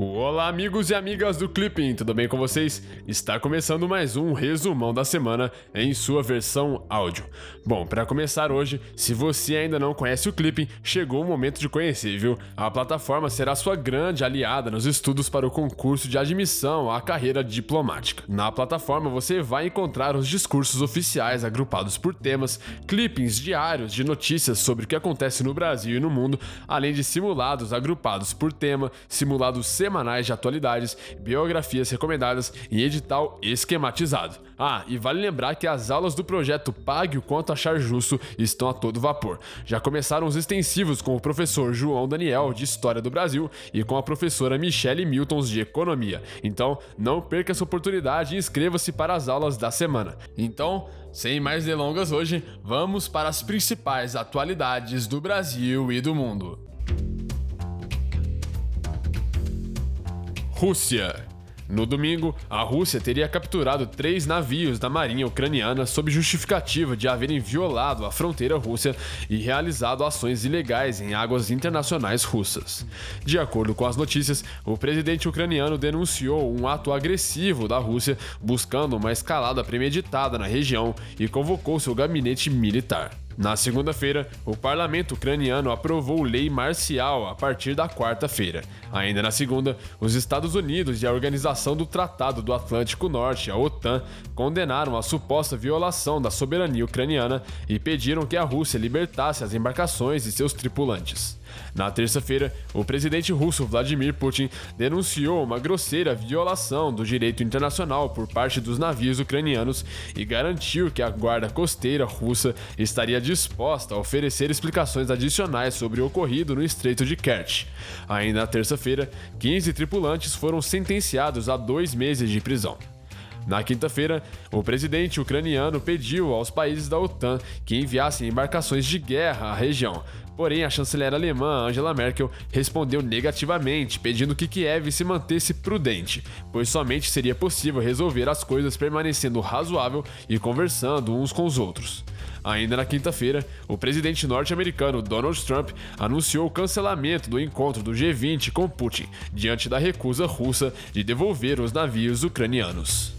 Olá, amigos e amigas do Clipping, tudo bem com vocês? Está começando mais um resumão da semana em sua versão áudio. Bom, para começar hoje, se você ainda não conhece o Clipping, chegou o momento de conhecer, viu? A plataforma será sua grande aliada nos estudos para o concurso de admissão à carreira diplomática. Na plataforma você vai encontrar os discursos oficiais agrupados por temas, clippings diários de notícias sobre o que acontece no Brasil e no mundo, além de simulados agrupados por tema, simulados semanais de atualidades, biografias recomendadas e edital esquematizado. Ah, e vale lembrar que as aulas do projeto Pague o Quanto Achar Justo estão a todo vapor. Já começaram os extensivos com o professor João Daniel, de História do Brasil, e com a professora Michele Miltons, de Economia. Então, não perca essa oportunidade e inscreva-se para as aulas da semana. Então, sem mais delongas hoje, vamos para as principais atualidades do Brasil e do mundo. Rússia. No domingo, a Rússia teria capturado três navios da marinha ucraniana sob justificativa de haverem violado a fronteira russa e realizado ações ilegais em águas internacionais russas. De acordo com as notícias, o presidente ucraniano denunciou um ato agressivo da Rússia buscando uma escalada premeditada na região e convocou seu gabinete militar. Na segunda-feira, o parlamento ucraniano aprovou lei marcial a partir da quarta-feira. Ainda na segunda, os Estados Unidos e a Organização do Tratado do Atlântico Norte, a OTAN, condenaram a suposta violação da soberania ucraniana e pediram que a Rússia libertasse as embarcações e seus tripulantes. Na terça-feira, o presidente russo Vladimir Putin denunciou uma grosseira violação do direito internacional por parte dos navios ucranianos e garantiu que a guarda costeira russa estaria disposta a oferecer explicações adicionais sobre o ocorrido no Estreito de Kerch. Ainda na terça-feira, 15 tripulantes foram sentenciados a dois meses de prisão. Na quinta-feira, o presidente ucraniano pediu aos países da OTAN que enviassem embarcações de guerra à região. Porém, a chanceler alemã Angela Merkel respondeu negativamente, pedindo que Kiev se mantesse prudente, pois somente seria possível resolver as coisas permanecendo razoável e conversando uns com os outros. Ainda na quinta-feira, o presidente norte-americano Donald Trump anunciou o cancelamento do encontro do G20 com Putin, diante da recusa russa de devolver os navios ucranianos.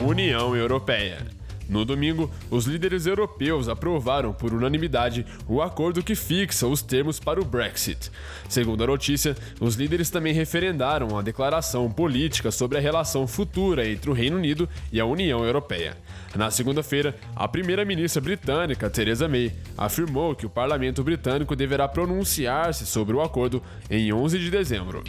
União Europeia. No domingo, os líderes europeus aprovaram por unanimidade o acordo que fixa os termos para o Brexit. Segundo a notícia, os líderes também referendaram a declaração política sobre a relação futura entre o Reino Unido e a União Europeia. Na segunda-feira, a primeira-ministra britânica, Theresa May, afirmou que o parlamento britânico deverá pronunciar-se sobre o acordo em 11 de dezembro.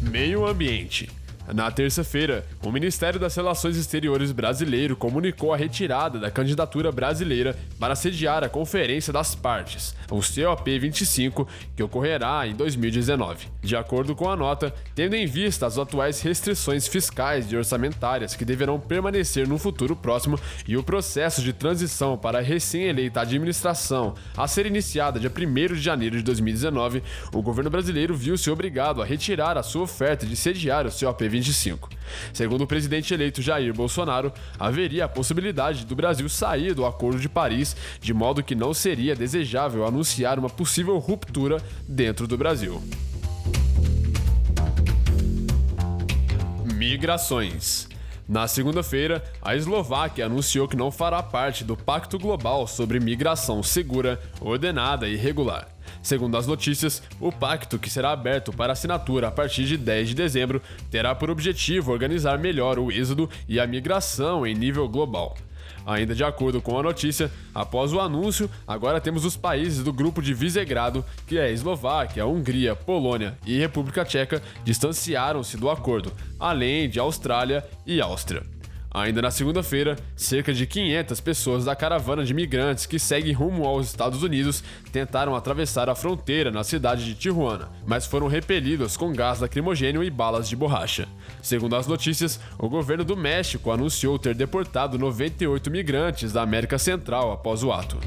Meio Ambiente. Na terça-feira, o Ministério das Relações Exteriores brasileiro comunicou a retirada da candidatura brasileira para sediar a Conferência das Partes, o COP25, que ocorrerá em 2019. De acordo com a nota, tendo em vista as atuais restrições fiscais e orçamentárias que deverão permanecer no futuro próximo e o processo de transição para a recém-eleita administração a ser iniciada dia 1 de janeiro de 2019, o governo brasileiro viu-se obrigado a retirar a sua oferta de sediar o COP25 2025. Segundo o presidente eleito Jair Bolsonaro, haveria a possibilidade do Brasil sair do Acordo de Paris, de modo que não seria desejável anunciar uma possível ruptura dentro do Brasil. Migrações. Na segunda-feira, a Eslováquia anunciou que não fará parte do Pacto Global sobre Migração Segura, Ordenada e Regular. Segundo as notícias, o pacto, que será aberto para assinatura a partir de 10 de dezembro, terá por objetivo organizar melhor o êxodo e a migração em nível global. Ainda de acordo com a notícia, após o anúncio, agora temos os países do grupo de Visegrado, que é Eslováquia, Hungria, Polônia e República Tcheca, distanciaram-se do acordo, além de Austrália e Áustria. Ainda na segunda-feira, cerca de 500 pessoas da caravana de migrantes que segue rumo aos Estados Unidos tentaram atravessar a fronteira na cidade de Tijuana, mas foram repelidos com gás lacrimogênio e balas de borracha. Segundo as notícias, o governo do México anunciou ter deportado 98 migrantes da América Central após o ato.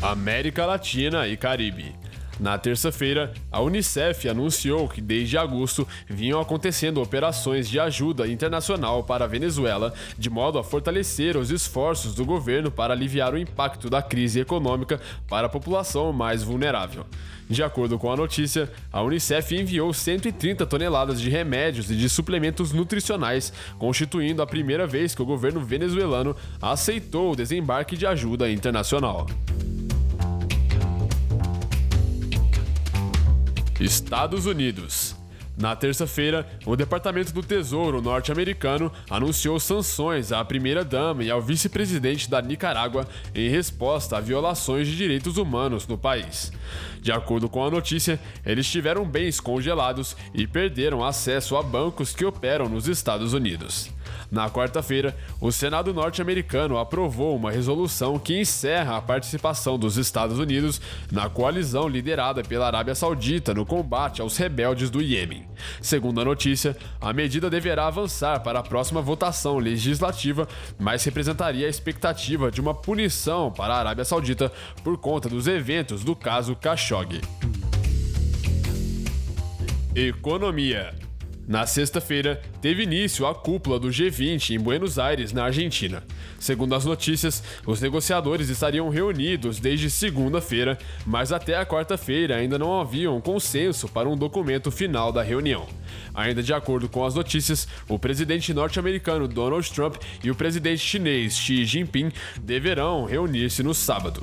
América Latina e Caribe. Na terça-feira, a Unicef anunciou que desde agosto vinham acontecendo operações de ajuda internacional para a Venezuela, de modo a fortalecer os esforços do governo para aliviar o impacto da crise econômica para a população mais vulnerável. De acordo com a notícia, a Unicef enviou 130 toneladas de remédios e de suplementos nutricionais, constituindo a primeira vez que o governo venezuelano aceitou o desembarque de ajuda internacional. Estados Unidos. Na terça-feira, o Departamento do Tesouro norte-americano anunciou sanções à primeira-dama e ao vice-presidente da Nicarágua em resposta a violações de direitos humanos no país. De acordo com a notícia, eles tiveram bens congelados e perderam acesso a bancos que operam nos Estados Unidos. Na quarta-feira, o Senado norte-americano aprovou uma resolução que encerra a participação dos Estados Unidos na coalizão liderada pela Arábia Saudita no combate aos rebeldes do Iêmen. Segundo a notícia, a medida deverá avançar para a próxima votação legislativa, mas representaria a expectativa de uma punição para a Arábia Saudita por conta dos eventos do caso Khashoggi. Economia. Na sexta-feira, teve início a cúpula do G20 em Buenos Aires, na Argentina. Segundo as notícias, os negociadores estariam reunidos desde segunda-feira, mas até a quarta-feira ainda não havia um consenso para um documento final da reunião. Ainda de acordo com as notícias, o presidente norte-americano Donald Trump e o presidente chinês Xi Jinping deverão reunir-se no sábado.